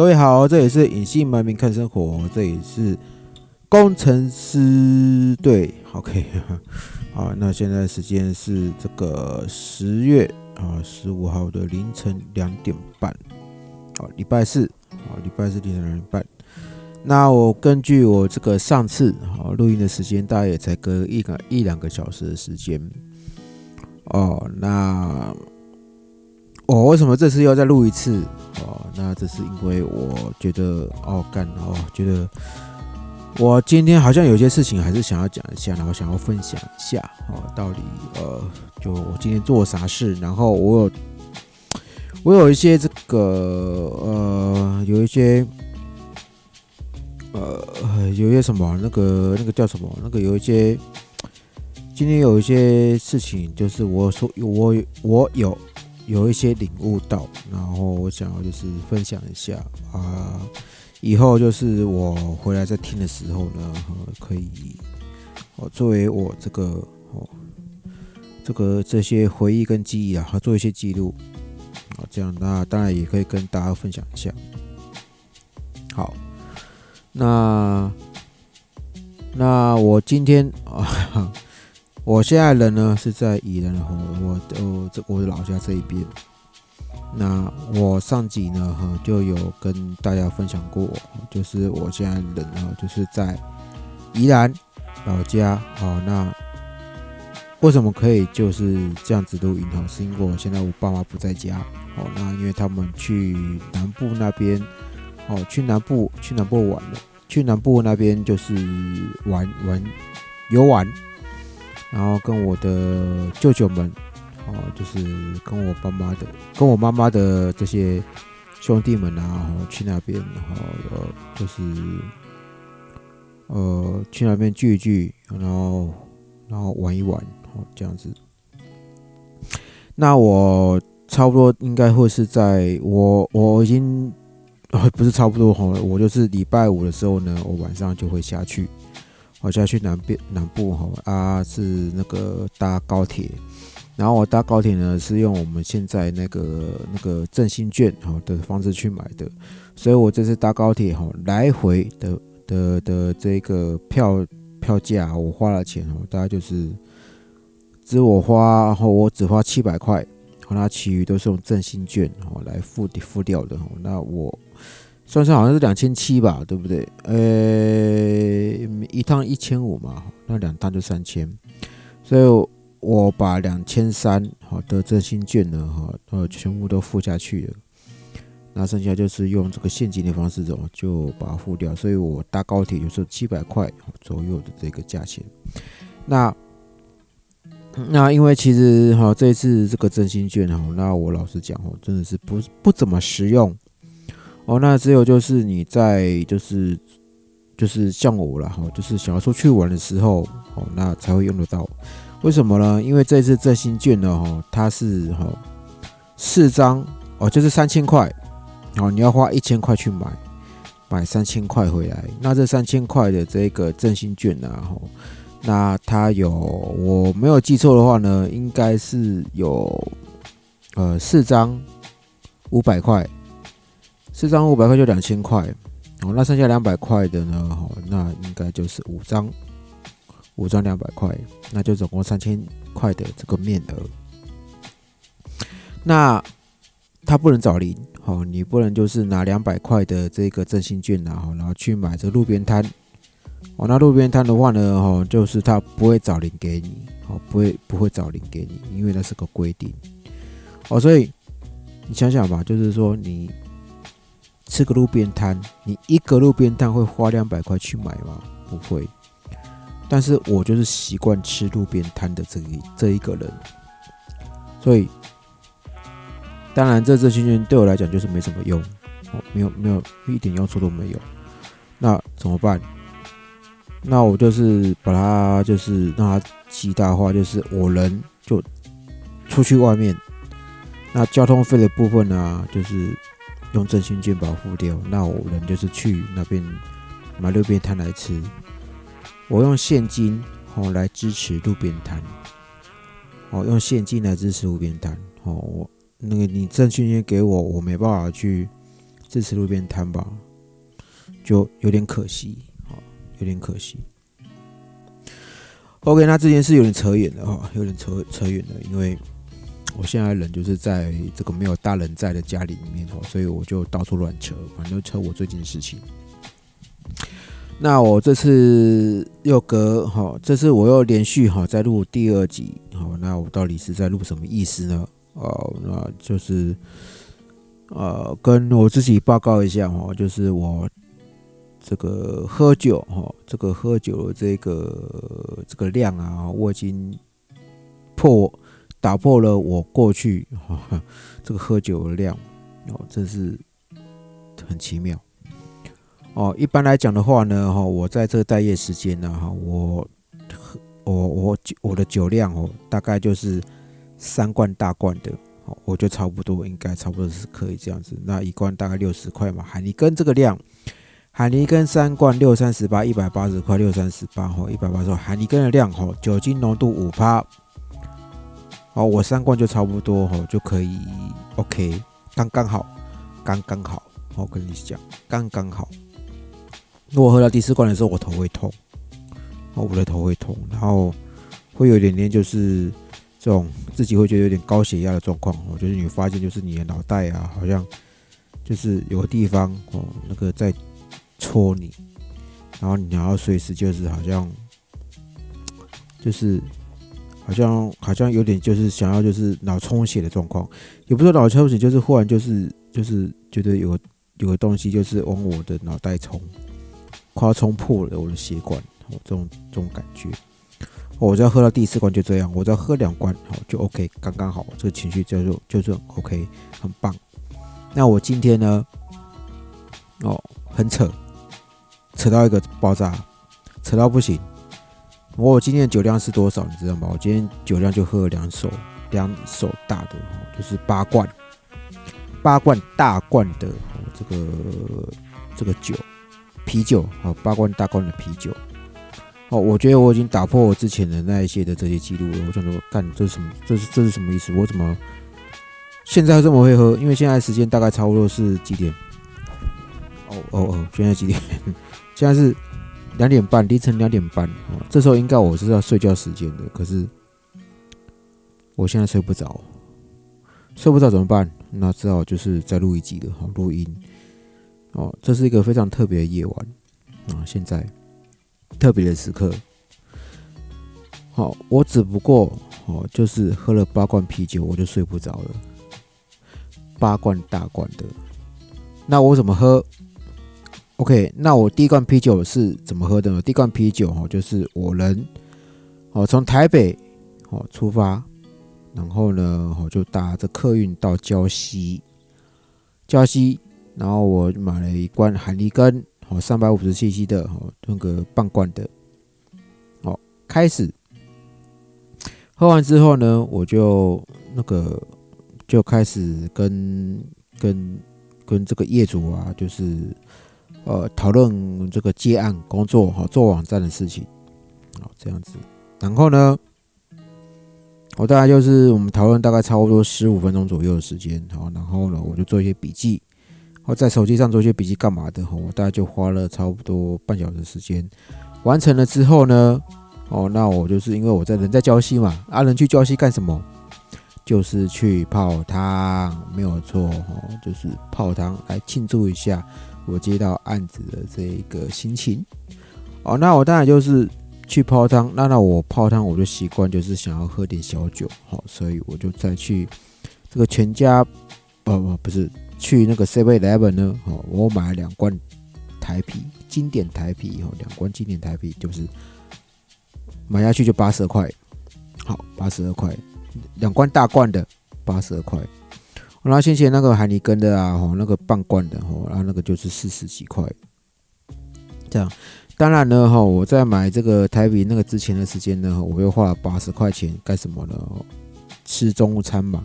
各位好，这里是隐姓埋名看生活，这里是工程师对，OK，好，那现在时间是这个十月啊十五号的凌晨两点半，好，礼拜四，好，礼拜四凌晨两点半。那我根据我这个上次好录音的时间，大概也才隔一个一两个小时的时间，哦，那。哦为什么这次要再录一次？哦，那这是因为我觉得哦干哦，觉得我今天好像有些事情还是想要讲一下，然后想要分享一下哦，到底呃，就我今天做啥事，然后我有我有一些这个呃，有一些呃，有一些什么那个那个叫什么那个有一些今天有一些事情，就是我说我我有。有一些领悟到，然后我想要就是分享一下啊，以后就是我回来再听的时候呢，可以哦作为我这个哦这个这些回忆跟记忆啊，做一些记录啊，这样那当然也可以跟大家分享一下。好，那那我今天啊。我现在人呢是在宜兰哈，我我这我的老家这一边。那我上集呢哈就有跟大家分享过，就是我现在人呢就是在宜兰老家。好，那为什么可以就是这样子录音哈？是因为我现在我爸妈不在家。哦，那因为他们去南部那边，哦，去南部去南部玩了，去南部那边就是玩玩游玩。然后跟我的舅舅们，哦，就是跟我爸妈的、跟我妈妈的这些兄弟们啊，去那边，然后呃，就是呃，去那边聚一聚，然后然后玩一玩，哦，这样子。那我差不多应该会是在我我已经 不是差不多哈，我就是礼拜五的时候呢，我晚上就会下去。我下去南边南部哈啊是那个搭高铁，然后我搭高铁呢是用我们现在那个那个振兴券哈的方式去买的，所以我这次搭高铁哈来回的的的这个票票价我花了钱哦，大概就是只我花然后我只花七百块，好那其余都是用振兴券哦来付付掉的哈，那我。算算好像是两千七吧，对不对？呃，一趟一千五嘛，那两趟就三千，所以我把两千三好的振兴券呢，哈，呃，全部都付下去了。那剩下就是用这个现金的方式，走，就把它付掉。所以我搭高铁就是七百块左右的这个价钱。那那因为其实哈，这次这个振兴券哈，那我老实讲哦，真的是不不怎么实用。哦，那只有就是你在就是就是像我了哈，就是想要出去玩的时候，哦，那才会用得到。为什么呢？因为这次振兴券呢，哈，它是哈四张哦，就是三千块，哦，你要花一千块去买，买三千块回来。那这三千块的这个振兴券呢，哈，那它有我没有记错的话呢，应该是有呃四张五百块。四张五百块就两千块，哦，那剩下两百块的呢？好，那应该就是五张，五张两百块，那就总共三千块的这个面额。那他不能找零，好，你不能就是拿两百块的这个振兴券然后然后去买这路边摊，哦，那路边摊的话呢，哈，就是他不会找零给你，哦，不会不会找零给你，因为那是个规定，哦，所以你想想吧，就是说你。吃个路边摊，你一个路边摊会花两百块去买吗？不会。但是我就是习惯吃路边摊的这一这一个人，所以当然这这些券对我来讲就是没什么用，哦，没有没有一点用处都没有。那怎么办？那我就是把它就是让它极大化，就是我人就出去外面，那交通费的部分呢，就是。用振兴券保护掉，那我人就是去那边买路边摊来吃。我用现金哦来支持路边摊，哦用现金来支持路边摊。哦，我那个你振兴券给我，我没办法去支持路边摊吧，就有点可惜，哦，有点可惜。OK，那这件事有点扯远了哈，有点扯扯远了，因为我现在人就是在这个没有大人在的家里面哦，所以我就到处乱扯，反正扯我最近的事情。那我这次又隔哈，这次我又连续哈在录第二集，好，那我到底是在录什么意思呢？哦，那就是呃，跟我自己报告一下哈，就是我。这个喝酒哈，这个喝酒的这个这个量啊，我已经破打破了我过去哈 这个喝酒的量哦，真是很奇妙哦。一般来讲的话呢，哈，我在这个待业时间呢，哈，我喝我我我的酒量哦，大概就是三罐大罐的，哦，我就差不多应该差不多是可以这样子。那一罐大概六十块嘛，海尼根这个量。海尼根三罐六三十八，一百八十块六三十八吼，一百八十块海尼根的量吼，酒精浓度五趴，哦，我三罐就差不多吼，就可以 OK，刚刚好，刚刚好，我跟你讲，刚刚好。如果喝到第四罐的时候，我头会痛，哦，我的头会痛，然后会有点点就是这种自己会觉得有点高血压的状况，哦，就是你发现就是你的脑袋啊，好像就是有个地方哦，那个在。戳你，然后你要随时就是好像，就是好像好像有点就是想要就是脑充血的状况，也不是脑充血，就是忽然就是就是觉得有有个东西就是往我的脑袋冲，快要冲破了我的血管，哦，这种这种感觉，我只要喝到第四罐就这样，我只要喝两罐好就 OK，刚刚好，这个情绪叫做就是 OK，很棒。那我今天呢，哦，很扯。扯到一个爆炸，扯到不行。我今天的酒量是多少，你知道吗？我今天酒量就喝了两手，两手大的，就是八罐，八罐大罐的这个这个酒，啤酒啊，八罐大罐的啤酒。哦，我觉得我已经打破我之前的那一些的这些记录了。我想说，干这是什么？这是这是什么意思？我怎么现在这么会喝？因为现在时间大概差不多是几点？哦哦哦，现在几点？现在是两点半，凌晨两点半哦。这时候应该我是要睡觉时间的，可是我现在睡不着，睡不着怎么办？那只好就是在录一集了，好，录音哦。这是一个非常特别的夜晚啊，现在特别的时刻。好，我只不过哦，就是喝了八罐啤酒，我就睡不着了。八罐大罐的，那我怎么喝？OK，那我第一罐啤酒是怎么喝的呢？第一罐啤酒哈，就是我人哦从台北哦出发，然后呢我就搭着客运到礁溪，礁溪，然后我买了一罐海尼根哦三百五十 CC 的哦那个半罐的，哦开始喝完之后呢，我就那个就开始跟跟跟这个业主啊，就是。呃，讨论这个接案工作哈，做网站的事情，好这样子。然后呢，我大概就是我们讨论大概差不多十五分钟左右的时间，好，然后呢，我就做一些笔记，或在手机上做一些笔记干嘛的哈，我大概就花了差不多半小时时间完成了之后呢，哦，那我就是因为我在人在礁溪嘛，啊，人去礁溪干什么？就是去泡汤，没有错哈，就是泡汤来庆祝一下。我接到案子的这一个心情，哦，那我当然就是去泡汤。那那我泡汤，我就习惯就是想要喝点小酒，好，所以我就再去这个全家，不不不是去那个 Seven Eleven 呢，哦，我买了两罐台啤，经典台啤，哦，两罐经典台啤，就是买下去就八十二块，好，八十二块，两罐大罐的八十二块。然后先前那个海尼根的啊，吼，那个半罐的吼，然后那个就是四十几块，这样。当然呢，哈，我在买这个台比那个之前的时间呢，我又花了八十块钱干什么呢？吃中午餐嘛，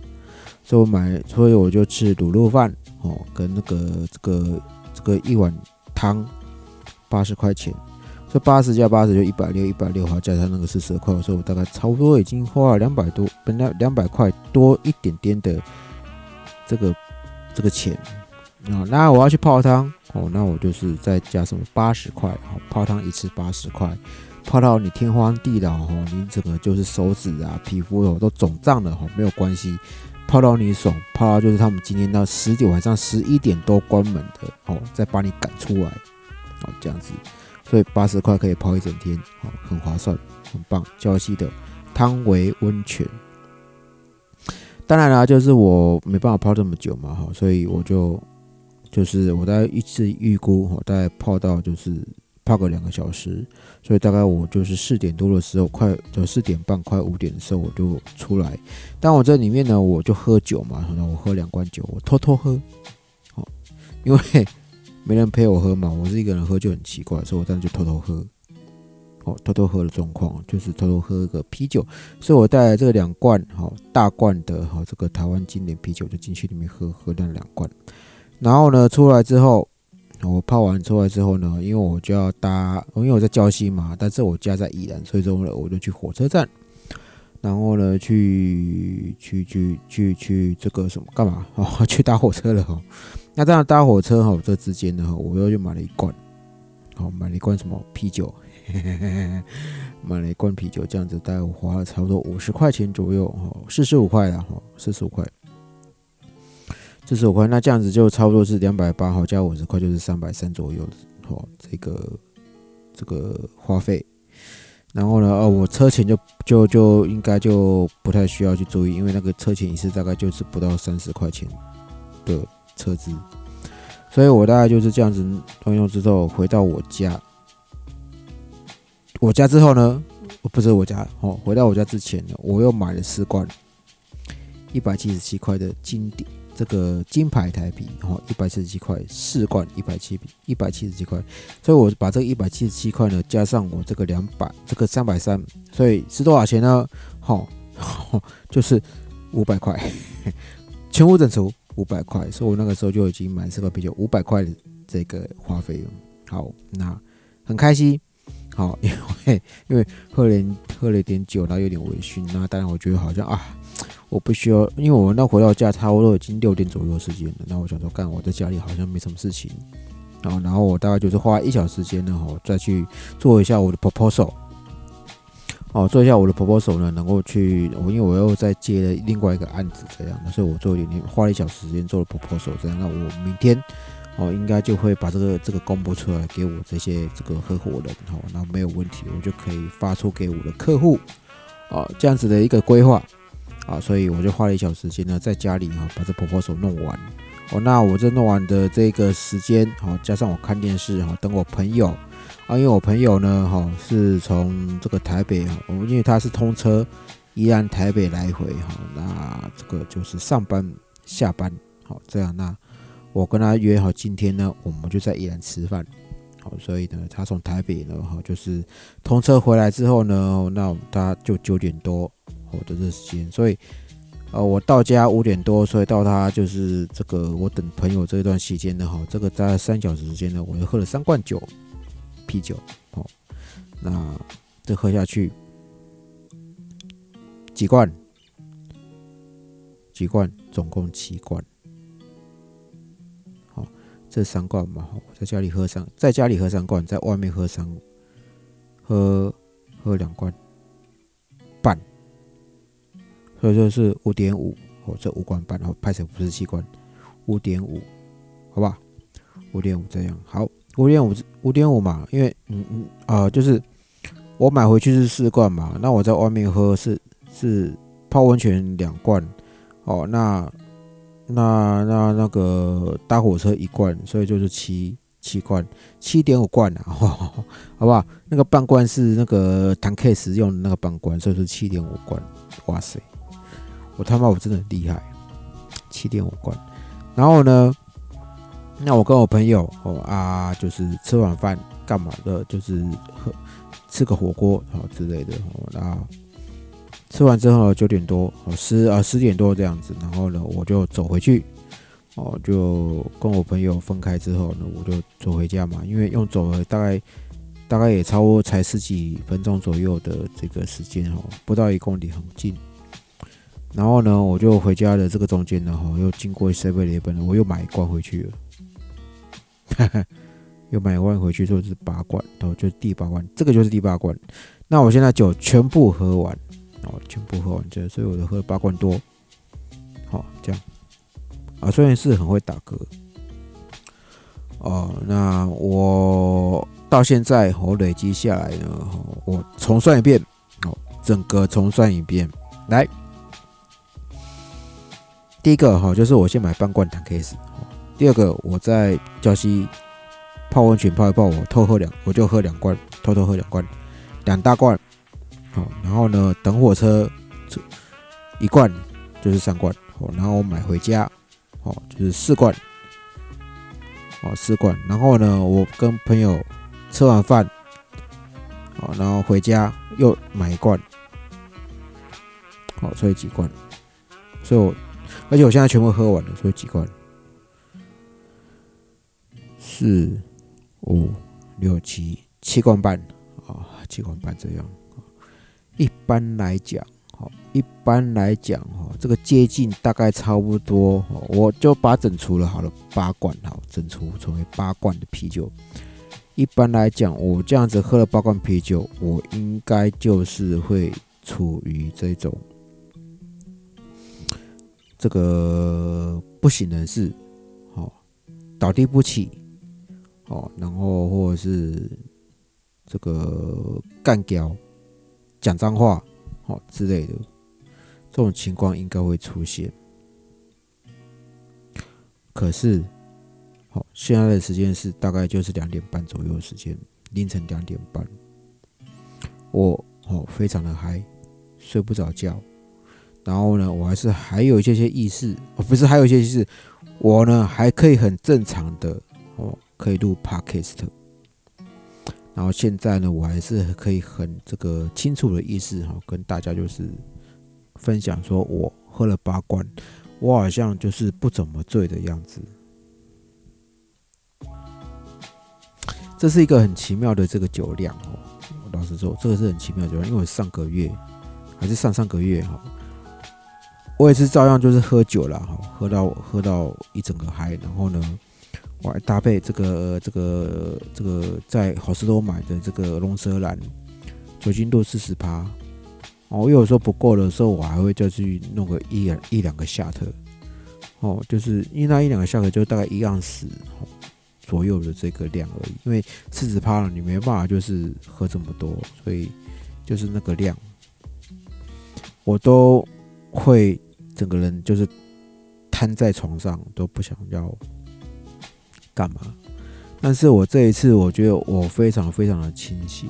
所以我买，所以我就吃卤肉饭，哦，跟那个这个这个一碗汤，八十块钱，这八十加八十就一百六，一百六，好加上那个四十块，所以我大概差不多已经花了两百多，本来两百块多一点点的。这个这个钱。啊，那我要去泡汤。哦，那我就是再加什么八十块，好，泡汤一次八十块，泡到你天荒地老哦，你整个就是手指啊、皮肤哦都肿胀了哦，没有关系，泡到你爽，泡到就是他们今天到十点晚上十一点都关门的哦，再把你赶出来，哦这样子，所以八十块可以泡一整天，哦，很划算，很棒，礁溪的汤唯温泉。当然啦，就是我没办法泡这么久嘛，哈，所以我就就是我大概一次预估，哈，大概泡到就是泡个两个小时，所以大概我就是四点多的时候，快就四点半快五点的时候我就出来。但我这里面呢，我就喝酒嘛，然后我喝两罐酒，我偷偷喝，哦，因为没人陪我喝嘛，我是一个人喝就很奇怪，所以我当时就偷偷喝。哦，偷偷喝的状况就是偷偷喝个啤酒，所以我带来这两罐，哈，大罐的哈，这个台湾经典啤酒就进去里面喝，喝那两罐。然后呢，出来之后，我泡完出来之后呢，因为我就要搭，因为我在礁溪嘛，但是我家在宜兰，所以说呢，我就去火车站，然后呢，去去去去去这个什么干嘛？哦，去搭火车了哈。那这样搭火车哈，这之间呢，我又去买了一罐，好，买了一罐什么啤酒。买了一罐啤酒，这样子大概我花了差不多五十块钱左右，哈，四十五块了，哈，四十五块，四十五块，那这样子就差不多是两百八，哈，加五十块就是三百三左右，哈，这个这个花费。然后呢，哦，我车钱就就就应该就不太需要去注意，因为那个车钱一次大概就是不到三十块钱的车资，所以我大概就是这样子用用之后回到我家。我家之后呢，不是我家哦，回到我家之前呢，我又买了四罐一百七十七块的经典这个金牌台啤，哦，一百七十七块四罐一百七一百七十七块，所以我把这个一百七十七块呢加上我这个两百这个三百三，所以是多少钱呢？好，就是五百块，全部整除五百块，所以我那个时候就已经买这个啤酒五百块的这个花费了。好，那很开心。好，因为因为喝了喝了一点酒，然后有点微醺。那当然，我觉得好像啊，我不需要，因为我那回到家差不多已经六点左右的时间了。那我想说，干我在家里好像没什么事情。然后，然后我大概就是花一小时间呢，哈，再去做一下我的 proposal。哦，做一下我的 proposal 呢，能够去我，因为我又在接了另外一个案子这样的，所以我做一点点，花了一小时时间做了 proposal 这样。那我明天。哦，应该就会把这个这个公布出来给我这些这个合伙人，哦，那没有问题，我就可以发出给我的客户，啊，这样子的一个规划，啊，所以我就花了一小时间呢，在家里哈把这婆婆手弄完，哦，那我这弄完的这个时间，好，加上我看电视，哈，等我朋友，啊，因为我朋友呢，哈，是从这个台北，哈，因为他是通车，宜兰台北来回，哈，那这个就是上班下班，好，这样那。我跟他约好今天呢，我们就在宜兰吃饭。好，所以呢，他从台北呢，哈，就是通车回来之后呢，那他就九点多，我的这时间，所以，呃，我到家五点多，所以到他就是这个我等朋友这一段时间呢，哈，这个在三小时时间呢，我就喝了三罐酒，啤酒，好，那这喝下去几罐？几罐？总共七罐。这三罐嘛，我在家里喝三，在家里喝三罐，在外面喝三，喝喝两罐半，所以说是五点五，哦，这五罐半，然后拍成不是七罐，五点五，好吧，五点五这样，好，五点五五点五嘛，因为嗯嗯啊，就是我买回去是四罐嘛，那我在外面喝是是泡温泉两罐，哦，那。那那那个搭火车一罐，所以就是七七罐，七点五罐啊，好不好？那个半罐是那个谈 case 用的那个半罐，所以是七点五罐。哇塞，我他妈我真的很厉害，七点五罐。然后呢，那我跟我朋友哦啊，就是吃晚饭干嘛的，就是喝吃个火锅好之类的哦，然后。吃完之后九点多，哦十啊十点多这样子，然后呢我就走回去，哦就跟我朋友分开之后呢，我就走回家嘛，因为用走了大概大概也超过才十几分钟左右的这个时间哦，不到一公里很近。然后呢我就回家的这个中间呢，哈又经过 seven eleven，我又买一罐回去了，哈 哈又买一罐回去，说是八罐，然后就是第八罐，这个就是第八罐。那我现在酒全部喝完，哦，全部喝完这，所以我就喝了八罐多。好，这样啊，虽然是很会打嗝。哦，那我到现在我累积下来呢，我重算一遍，哦，整个重算一遍，来，第一个哈，就是我先买半罐糖 case，第二个我在礁溪泡温泉泡一泡，我偷喝两，我就喝两罐，偷偷喝两罐，两大罐，好，然后呢，等火车一罐就是三罐，好，然后我买回家，哦，就是四罐。哦，四罐，然后呢，我跟朋友吃完饭，好，然后回家又买一罐，好，所以几罐，所以我，而且我现在全部喝完了，所以几罐，四、五、六、七，七罐半，啊，七罐半这样，一般来讲。好，一般来讲，哈，这个接近大概差不多，我就把整除了好了，八罐，好，整除成为八罐的啤酒。一般来讲，我这样子喝了八罐啤酒，我应该就是会处于这种这个不省人事，好，倒地不起，好，然后或者是这个干掉，讲脏话。好之类的，这种情况应该会出现。可是，好，现在的时间是大概就是两点半左右的时间，凌晨两点半，我哦非常的嗨，睡不着觉。然后呢，我还是还有一些些意识，哦不是还有一些意识，我呢还可以很正常的哦可以录 podcast。然后现在呢，我还是可以很这个清楚的意思哈，跟大家就是分享说，我喝了八罐，我好像就是不怎么醉的样子。这是一个很奇妙的这个酒量哦，老实说，这个是很奇妙的酒量，因为我上个月还是上上个月哈，我也是照样就是喝酒了哈，喝到喝到一整个嗨，然后呢。我还搭配这个这个这个在好事多买的这个龙舌兰，酒精度四十趴。哦，有时候不够的时候，我还会再去弄个一两一两个夏特。哦，就是因为那一两个夏特就大概一样死左右的这个量而已。因为四十趴了，你没办法就是喝这么多，所以就是那个量，我都会整个人就是瘫在床上，都不想要。干嘛？但是我这一次，我觉得我非常非常的清醒，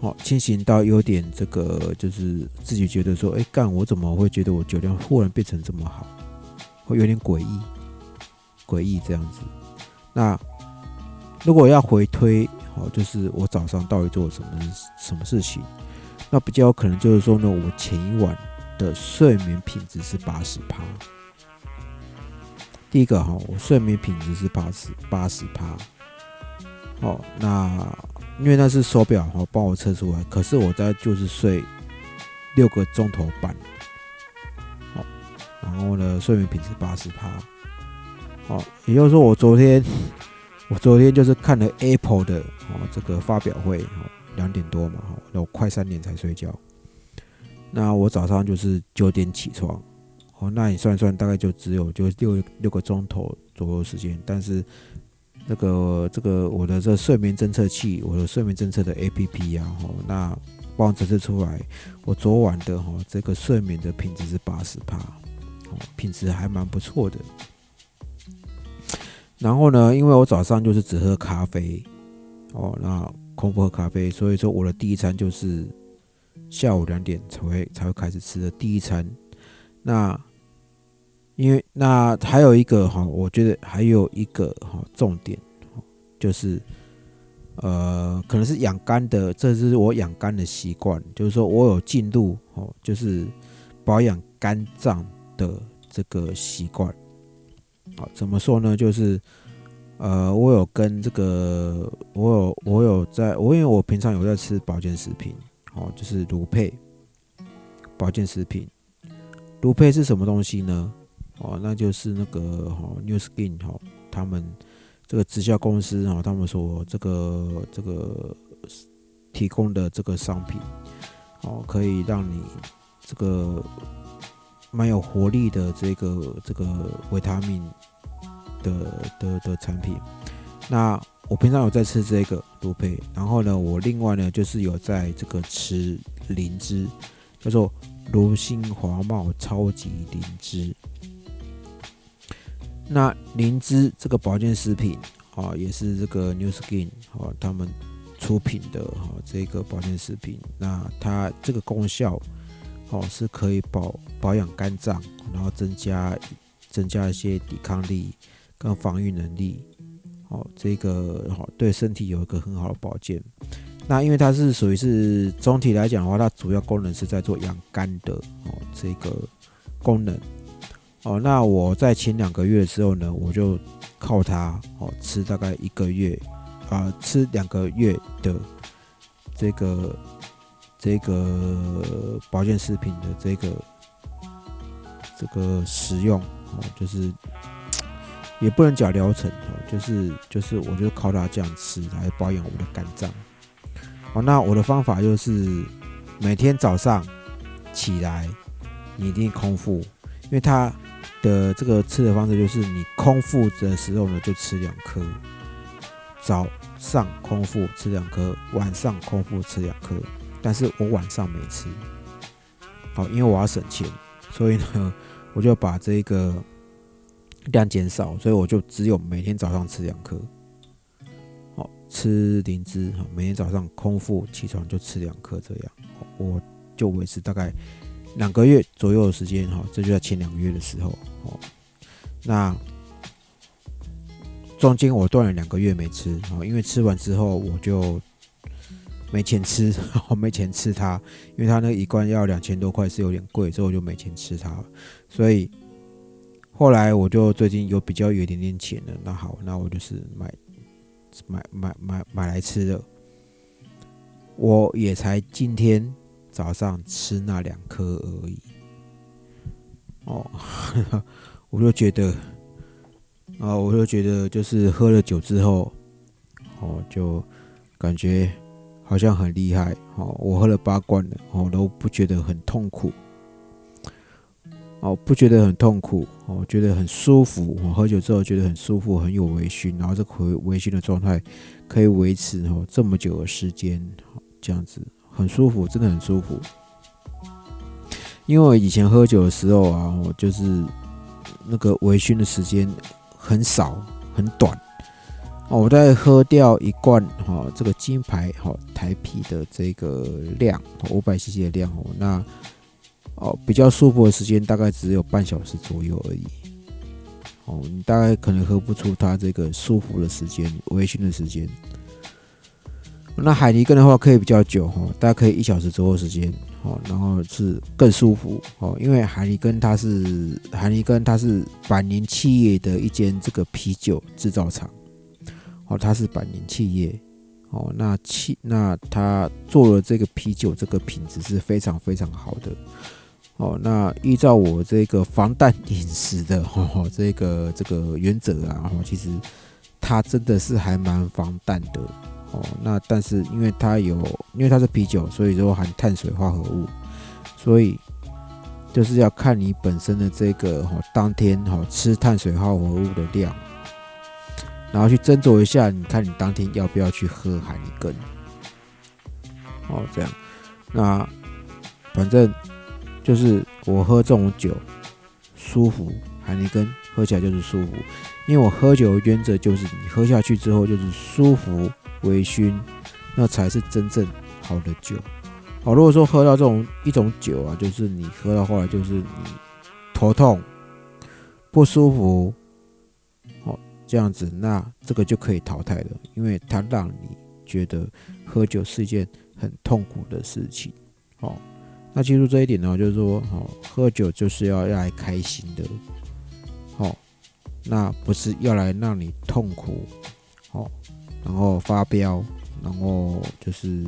好清醒到有点这个，就是自己觉得说，哎，干我怎么会觉得我酒量忽然变成这么好，会有点诡异，诡异这样子。那如果要回推，好，就是我早上到底做了什么什么事情？那比较有可能就是说呢，我前一晚的睡眠品质是八十趴。第一个哈，我睡眠品质是八十八十趴，哦，那因为那是手表哈帮我测出来，可是我在就是睡六个钟头半，好，然后呢睡眠品质八十趴，好，也就是说我昨天我昨天就是看了 Apple 的哦这个发表会，哦两点多嘛，哈，那我快三点才睡觉，那我早上就是九点起床。哦，那你算算，大概就只有就六六个钟头左右时间。但是，那个这个我的这睡眠侦测器，我的睡眠侦测的 A P P 啊，哈，那帮我侦测出来，我昨晚的哈这个睡眠的品质是八十帕，哦，品质还蛮不错的。然后呢，因为我早上就是只喝咖啡，哦，那空腹喝咖啡，所以说我的第一餐就是下午两点才会才会开始吃的第一餐，那。因为那还有一个哈，我觉得还有一个哈重点，就是呃，可能是养肝的，这是我养肝的习惯，就是说我有进入哦，就是保养肝脏的这个习惯。好，怎么说呢？就是呃，我有跟这个，我有我有在，我因为我平常有在吃保健食品，哦，就是卤配保健食品。卤配是什么东西呢？哦，那就是那个哈，New Skin 哈，他们这个直销公司哦，他们说这个这个提供的这个商品哦，可以让你这个蛮有活力的这个这个维他命的的的产品。那我平常有在吃这个多配，然后呢，我另外呢就是有在这个吃灵芝，叫做罗心华茂超级灵芝。那灵芝这个保健食品啊，也是这个 New Skin 啊他们出品的哈这个保健食品。那它这个功效哦是可以保保养肝脏，然后增加增加一些抵抗力跟防御能力。哦，这个好对身体有一个很好的保健。那因为它是属于是总体来讲的话，它主要功能是在做养肝的哦，这个功能。哦，那我在前两个月的时候呢，我就靠它哦吃大概一个月啊，吃两个月的这个这个保健食品的这个这个食用哦，就是。也不能讲疗程哦，就是就是我就靠它这样吃来保养我的肝脏。哦，那我的方法就是每天早上起来，你一定空腹，因为它的这个吃的方式就是你空腹的时候呢就吃两颗，早上空腹吃两颗，晚上空腹吃两颗。但是我晚上没吃，好，因为我要省钱，所以呢我就把这个。量减少，所以我就只有每天早上吃两颗，好吃灵芝，每天早上空腹起床就吃两颗，这样我就维持大概两个月左右的时间哈，这就在前两个月的时候哦。那中间我断了两个月没吃啊，因为吃完之后我就没钱吃，我 没钱吃它，因为它那一罐要两千多块是有点贵，所以我就没钱吃它，所以。后来我就最近有比较有一点点钱了，那好，那我就是买买买买买来吃的。我也才今天早上吃那两颗而已。哦，我就觉得，啊，我就觉得就是喝了酒之后，哦，就感觉好像很厉害。哦，我喝了八罐了，哦，都不觉得很痛苦。哦，不觉得很痛苦，哦，觉得很舒服。我喝酒之后觉得很舒服，很有微醺，然后这微微醺的状态可以维持哦这么久的时间，这样子很舒服，真的很舒服。因为我以前喝酒的时候啊，我就是那个微醺的时间很少很短。哦，我在喝掉一罐哈这个金牌哈台啤的这个量，五百 CC 的量哦，那。哦，比较舒服的时间大概只有半小时左右而已。哦，你大概可能喝不出它这个舒服的时间、微醺的时间。那海尼根的话可以比较久哈，大概可以一小时左右时间。哦，然后是更舒服哦，因为海尼根它是海尼根它是百年企业的一间这个啤酒制造厂。哦，它是百年企业。哦，那企那它做了这个啤酒，这个品质是非常非常好的。哦，那依照我这个防弹饮食的哈这个这个原则啊，其实它真的是还蛮防弹的哦。那但是因为它有，因为它是啤酒，所以说含碳水化合物，所以就是要看你本身的这个哈当天哈吃碳水化合物的量，然后去斟酌一下，你看你当天要不要去喝海尼根。哦，这样，那反正。就是我喝这种酒舒服，海尼根喝起来就是舒服，因为我喝酒的原则就是你喝下去之后就是舒服、微醺，那才是真正好的酒。好，如果说喝到这种一种酒啊，就是你喝到后来就是你头痛、不舒服，好这样子，那这个就可以淘汰了，因为它让你觉得喝酒是一件很痛苦的事情，哦。那记住这一点呢，就是说，哦，喝酒就是要要来开心的，好，那不是要来让你痛苦，好，然后发飙，然后就是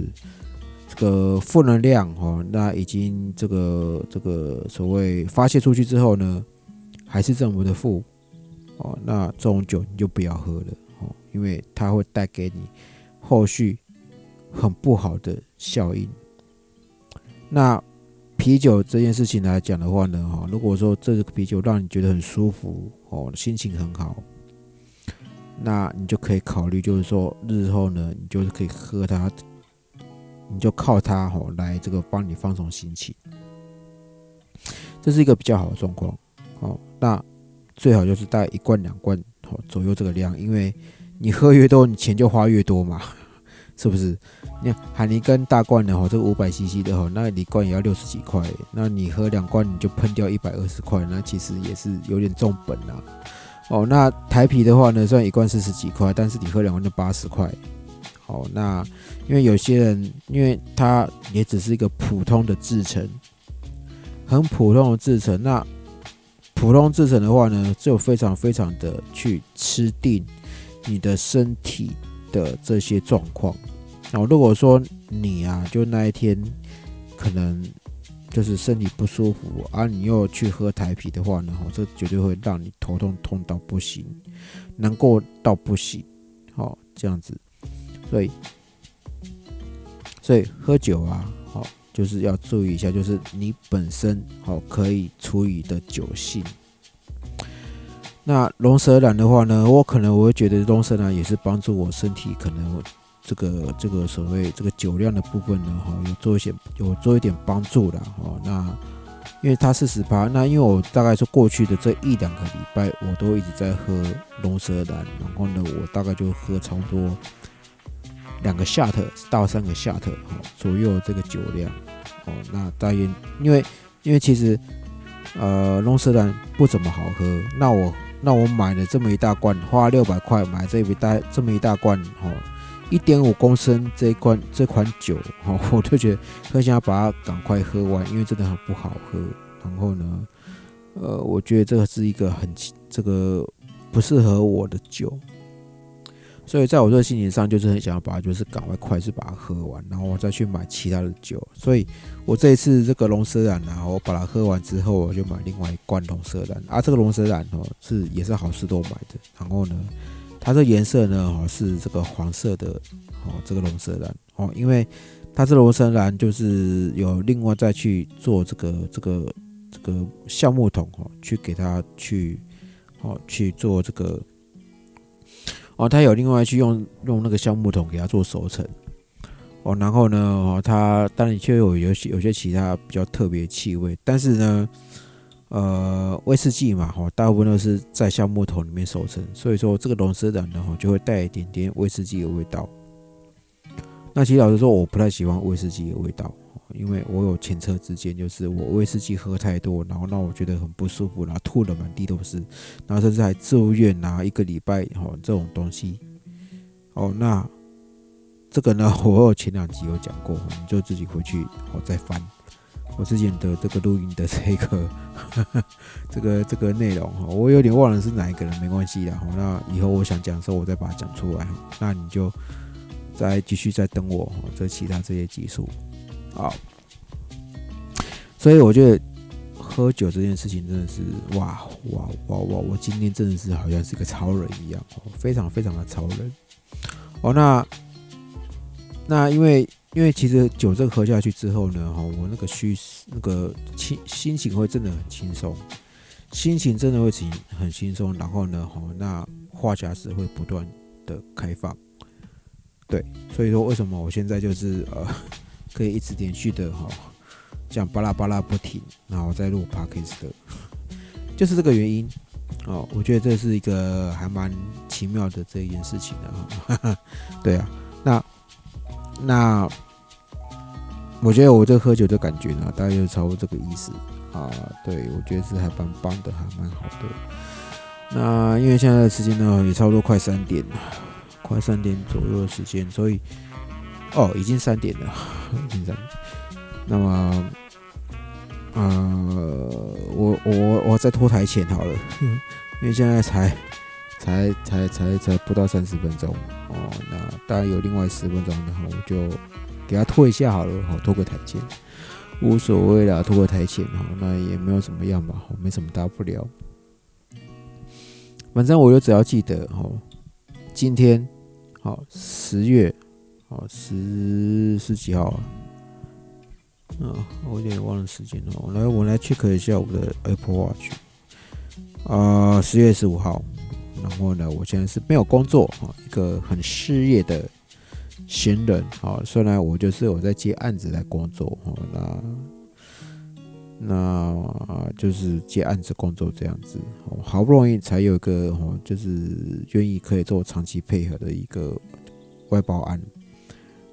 这个负能量，哦，那已经这个这个所谓发泄出去之后呢，还是这么的负，哦，那这种酒你就不要喝了，哦，因为它会带给你后续很不好的效应。那啤酒这件事情来讲的话呢，哈，如果说这个啤酒让你觉得很舒服哦，心情很好，那你就可以考虑，就是说日后呢，你就是可以喝它，你就靠它吼来这个帮你放松心情，这是一个比较好的状况哦。那最好就是带一罐两罐哦左右这个量，因为你喝越多，你钱就花越多嘛。是不是？你看海尼根大罐的哈，这个五百 CC 的哈，那一罐也要六十几块。那你喝两罐你就喷掉一百二十块，那其实也是有点重本啦。哦，那台啤的话呢，虽然一罐四十几块，但是你喝两罐就八十块。好，那因为有些人，因为它也只是一个普通的制成，很普通的制成。那普通制成的话呢，就非常非常的去吃定你的身体。的这些状况，后如果说你啊，就那一天可能就是身体不舒服，而你又去喝台啤的话呢，哈，这绝对会让你头痛痛到不行，难过到不行，好这样子，所以所以喝酒啊，好就是要注意一下，就是你本身好可以处理的酒性。那龙舌兰的话呢，我可能我会觉得龙舌兰也是帮助我身体可能这个这个所谓这个酒量的部分呢，哈，有做一些有做一点帮助的哈。那因为它四十八，那因为我大概是过去的这一两个礼拜，我都一直在喝龙舌兰，然后呢，我大概就喝差不多两个夏特到三个夏特哈左右这个酒量哦。那大约因为因为其实呃龙舌兰不怎么好喝，那我。那我买了这么一大罐，花六百块买这一大这么一大罐，哈，一点五公升这一罐这款酒，哈，我就觉得很想要把它赶快喝完，因为真的很不好喝。然后呢，呃，我觉得这个是一个很这个不适合我的酒。所以在我这个心情上，就是很想要把它，就是赶快快速把它喝完，然后我再去买其他的酒。所以我这一次这个龙舌兰呢，我把它喝完之后，我就买另外一罐龙舌兰。啊，这个龙舌兰哦，是也是好事多买的。然后呢，它这颜色呢，哦是这个黄色的，哦这个龙舌兰哦，因为它这龙舌兰就是有另外再去做这个这个这个橡木桶哦，去给它去哦去做这个。哦，它有另外去用用那个橡木桶给它做熟成，哦，然后呢，哦，它当然却有有些有些其他比较特别气味，但是呢，呃，威士忌嘛，哈，大部分都是在橡木桶里面熟成，所以说这个龙舌兰呢，哈，就会带一点点威士忌的味道。那其实老实说，我不太喜欢威士忌的味道。因为我有前车之鉴，就是我威士忌喝太多，然后让我觉得很不舒服，然后吐的满地都是，然后甚至还住院啊，一个礼拜哦这种东西。哦，那这个呢，我有前两集有讲过，你就自己回去我再翻我之前的这个录音的这个 这个这个内容哈，我有点忘了是哪一个人，没关系的。好，那以后我想讲的时候，我再把它讲出来。那你就再继续再等我这其他这些技术。好，所以我觉得喝酒这件事情真的是哇哇哇哇！我今天真的是好像是个超人一样，非常非常的超人哦。那那因为因为其实酒这喝下去之后呢，哈，我那个虚那个心心情会真的很轻松，心情真的会轻很轻松。然后呢，哈，那话匣子会不断的开放，对，所以说为什么我现在就是呃。可以一直连续的哈，讲巴拉巴拉不停，然后再录 podcast 的，就是这个原因哦。我觉得这是一个还蛮奇妙的这一件事情的哈。对啊，那我觉得我这喝酒的感觉呢，大概就差不多这个意思啊。对，我觉得是还蛮棒的，还蛮好的。那因为现在的时间呢，也差不多快三点了，快三点左右的时间，所以。哦，已经三点了，已经三点。那么，呃，我我我在拖台前好了，因为现在才才才才才不到三十分钟哦。那当然有另外十分钟的话，我就给他拖一下好了，好拖个台前，无所谓啦，拖个台前哈，那也没有怎么样吧，没什么大不了。反正我就只要记得哈，今天好十月好十十几号啊？嗯，我有点忘了时间了。我来，我来 check 一下我的 Apple Watch。啊，十月十五号。然后呢，我现在是没有工作啊，一个很失业的闲人啊。虽然我就是我在接案子来工作哈，那那就是接案子工作这样子。好不容易才有一个哦，就是愿意可以做长期配合的一个外包案，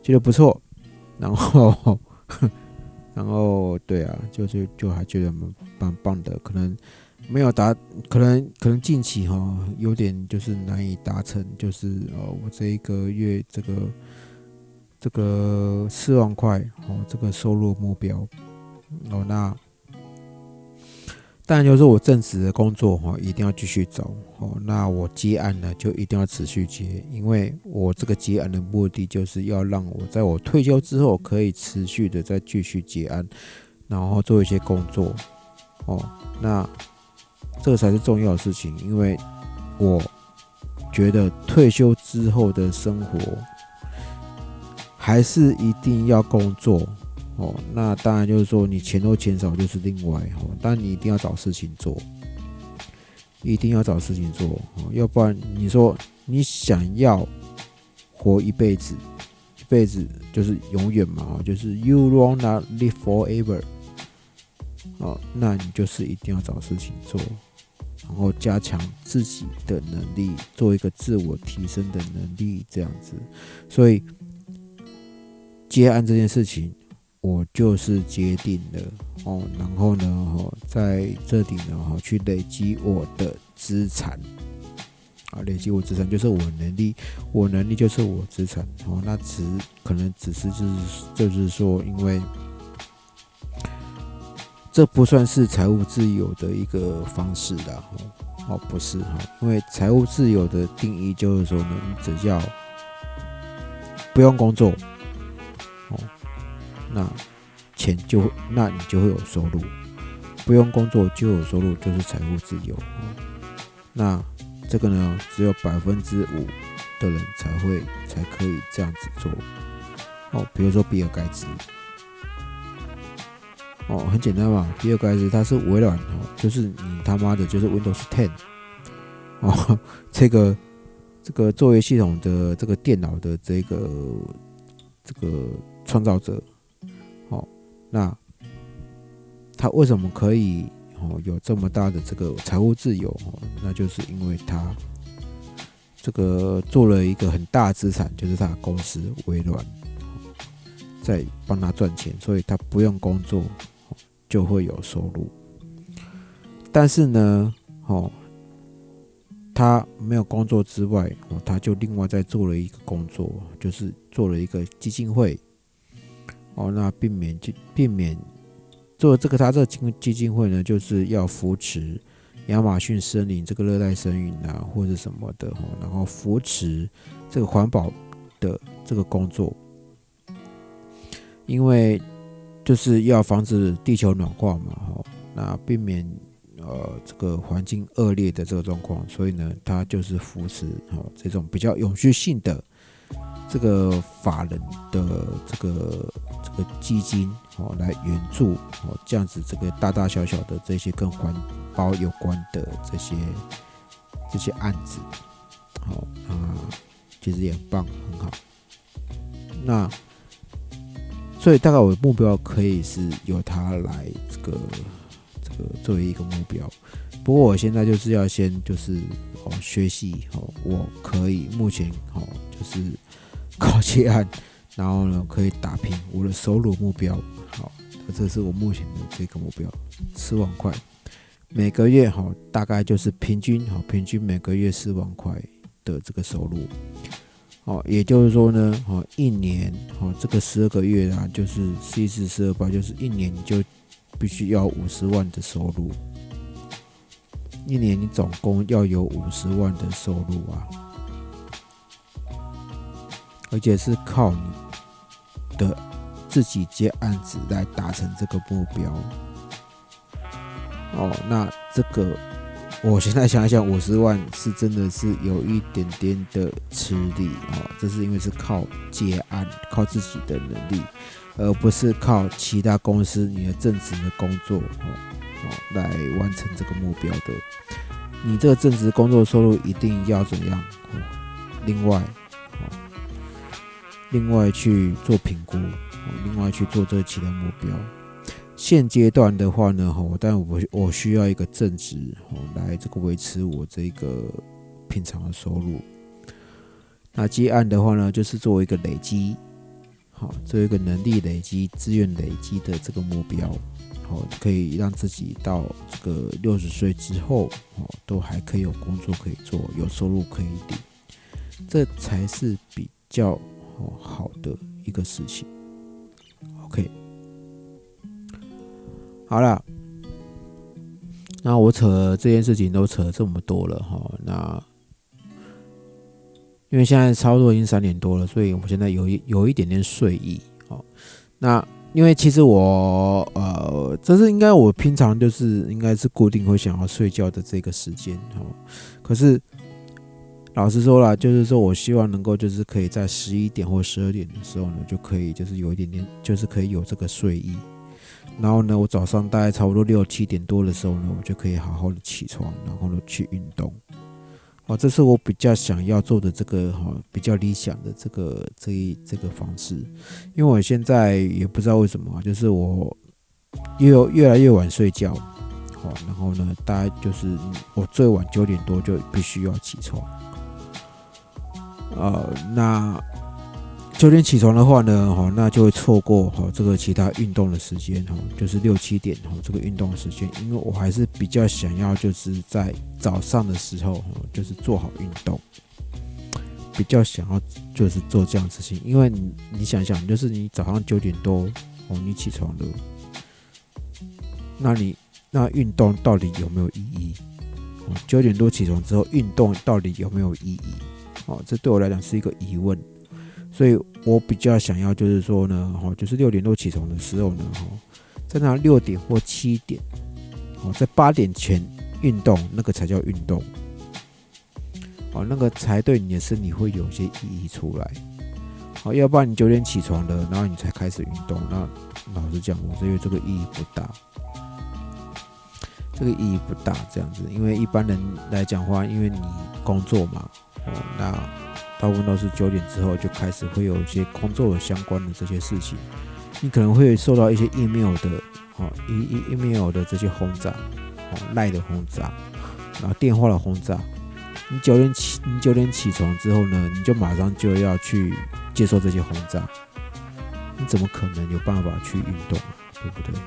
觉得不错。然后。然后，对啊，就就就还觉得蛮蛮棒的，可能没有达，可能可能近期哈有点就是难以达成，就是呃我这一个月这个这个四万块哦这个收入目标哦那。但就是我正职的工作哈，一定要继续走哦。那我接案呢，就一定要持续接，因为我这个接案的目的就是要让我在我退休之后可以持续的再继续接案，然后做一些工作哦。那这个才是重要的事情，因为我觉得退休之后的生活还是一定要工作。哦，那当然就是说你钱多钱少就是另外哦，但你一定要找事情做，一定要找事情做哦，要不然你说你想要活一辈子，一辈子就是永远嘛，就是 you wanna live forever，哦，那你就是一定要找事情做，然后加强自己的能力，做一个自我提升的能力，这样子，所以接案这件事情。我就是决定了哦，然后呢，哈，在这里呢，哈，去累积我的资产啊，累积我资产就是我能力，我能力就是我资产哦。那只可能只是就是就是说，因为这不算是财务自由的一个方式的哦，不是哈，因为财务自由的定义就是说呢，你只要不用工作。哦那钱就那你就会有收入，不用工作就有收入，就是财务自由。那这个呢，只有百分之五的人才会才可以这样子做。哦，比如说比尔盖茨，哦，很简单嘛，比尔盖茨他是微软哦，就是你他妈的就是 Windows Ten 哦，这个这个作业系统的这个电脑的这个这个创造者哦。那他为什么可以哦有这么大的这个财务自由哦？那就是因为他这个做了一个很大资产，就是他的公司微软在帮他赚钱，所以他不用工作就会有收入。但是呢，哦，他没有工作之外哦，他就另外再做了一个工作，就是做了一个基金会。哦，那避免就避免做这个，他这基基金会呢，就是要扶持亚马逊森林这个热带森林啊，或者什么的哦，然后扶持这个环保的这个工作，因为就是要防止地球暖化嘛，哈，那避免呃这个环境恶劣的这个状况，所以呢，他就是扶持哦这种比较永续性的。这个法人的这个这个基金哦，来援助哦，这样子这个大大小小的这些跟环保有关的这些这些案子，好啊，其实也很棒，很好。那所以大概我的目标可以是由他来这个这个作为一个目标，不过我现在就是要先就是哦学习哦，我可以目前哦就是。考结案，然后呢，可以打拼我的收入目标。好，这是我目前的这个目标，四万块每个月。哈，大概就是平均，哈，平均每个月四万块的这个收入。哦，也就是说呢，哦，一年，哦，这个十二个月啊，就是四四十二八，就是一年你就必须要五十万的收入。一年你总共要有五十万的收入啊。而且是靠你的自己接案子来达成这个目标。哦，那这个我现在想想，五十万是真的是有一点点的吃力哦。这是因为是靠接案，靠自己的能力，而不是靠其他公司你的正职的工作哦哦来完成这个目标的。你这个正职工作收入一定要怎样？哦，另外，哦，另外去做评估，哦，另外去做这个其他目标。现阶段的话呢，哈，但我我需要一个正职，哦，来这个维持我这个平常的收入。那接案的话呢，就是作为一个累积，好，作为一个能力累积、资源累积的这个目标，好，可以让自己到这个六十岁之后，哦，都还可以有工作可以做，有收入可以领，这才是比较哦好的一个事情。OK。好了，那我扯这件事情都扯这么多了哈，那因为现在差不多已经三点多了，所以我现在有一有一点点睡意。哦，那因为其实我呃，这是应该我平常就是应该是固定会想要睡觉的这个时间哈。可是老实说了，就是说我希望能够就是可以在十一点或十二点的时候呢，就可以就是有一点点，就是可以有这个睡意。然后呢，我早上大概差不多六七点多的时候呢，我就可以好好的起床，然后呢去运动。哦，这是我比较想要做的这个哈，比较理想的这个这一这个方式。因为我现在也不知道为什么，就是我越越来越晚睡觉，好，然后呢，大概就是我最晚九点多就必须要起床。呃，那。九点起床的话呢，哈，那就会错过哈这个其他运动的时间哈，就是六七点哈这个运动的时间，因为我还是比较想要就是在早上的时候哈，就是做好运动，比较想要就是做这样事情，因为你你想想，就是你早上九点多哦你起床了，那你那运动到底有没有意义？哦，九点多起床之后运动到底有没有意义？哦，这对我来讲是一个疑问。所以我比较想要，就是说呢，哈，就是六点多起床的时候呢，哈，在那六点或七点，哦，在八点前运动，那个才叫运动，哦，那个才对你的身体会有些意义出来，好，要不然你九点起床了，然后你才开始运动，那老实讲，我觉得这个意义不大，这个意义不大，这样子，因为一般人来讲话，因为你工作嘛，哦，那。大部分都是九点之后就开始会有一些工作相关的这些事情，你可能会受到一些 email 的，哦，一 email 的这些轰炸，哦，赖的轰炸，然后电话的轰炸。你九点起，你九点起床之后呢，你就马上就要去接受这些轰炸，你怎么可能有办法去运动啊？对不对？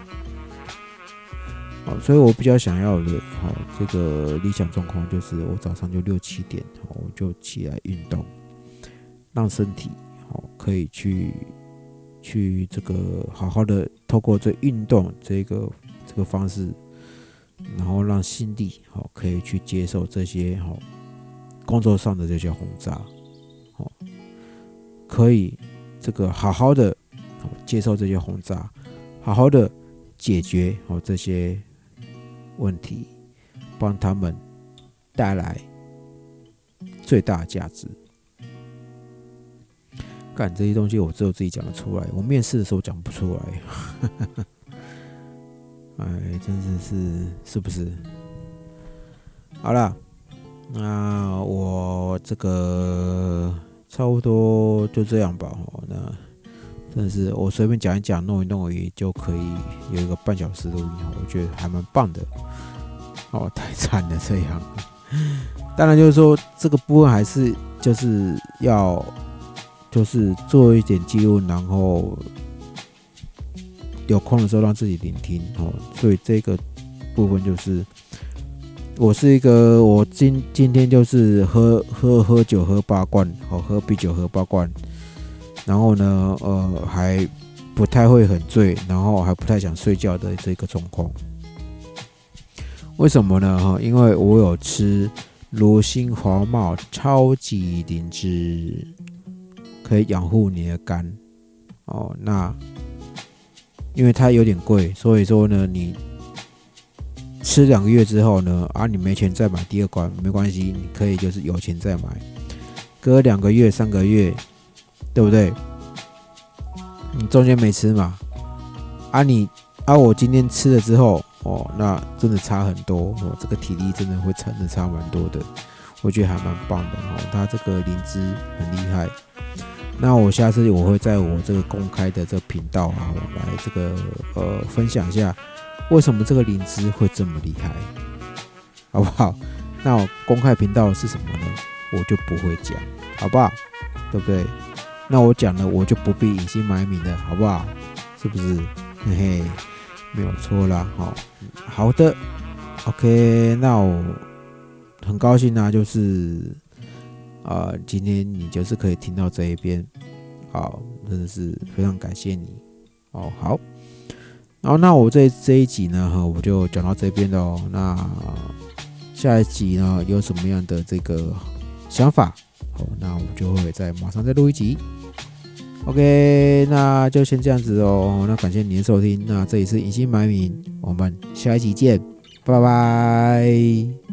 好，所以我比较想要的，好，这个理想状况就是我早上就六七点，我就起来运动。让身体好可以去去这个好好的透过这运动这个这个方式，然后让心力好可以去接受这些好工作上的这些轰炸，好可以这个好好的接受这些轰炸，好好的解决好这些问题，帮他们带来最大价值。干这些东西，我只有自己讲得出来。我面试的时候讲不出来，哎，真的是是不是？好了，那我这个差不多就这样吧。那真的是我随便讲一讲，弄一弄而已，就可以有一个半小时录音，我觉得还蛮棒的。哦，太惨了，这样。当然就是说，这个部分还是就是要。就是做一点记录，然后有空的时候让自己聆听哦。所以这个部分就是我是一个，我今今天就是喝喝喝酒喝八罐，哦，喝啤酒喝八罐，然后呢，呃，还不太会很醉，然后还不太想睡觉的这个状况。为什么呢？哈，因为我有吃罗星华茂超级灵芝。可以养护你的肝哦。那因为它有点贵，所以说呢，你吃两个月之后呢，啊，你没钱再买第二罐没关系，你可以就是有钱再买，隔两个月、三个月，对不对？你中间没吃嘛？啊，你啊，我今天吃了之后，哦，那真的差很多，哦，这个体力真的会真的差蛮多的，我觉得还蛮棒的哦。它这个灵芝很厉害，那我下次我会在我这个公开的这个频道啊，来这个呃分享一下为什么这个灵芝会这么厉害，好不好？那我公开频道是什么呢？我就不会讲，好不好？对不对？那我讲了，我就不必隐姓埋名的，好不好？是不是？嘿嘿，没有错啦。好，好的，OK。那我很高兴啊，就是啊，今天你就是可以听到这一边，好，真的是非常感谢你哦。好，然后那我这这一集呢，哈，我就讲到这边的哦。那下一集呢，有什么样的这个想法？好，那我就会再马上再录一集。OK，那就先这样子哦。那感谢您的收听，那这里是隐姓埋名，我们下一集见，拜拜。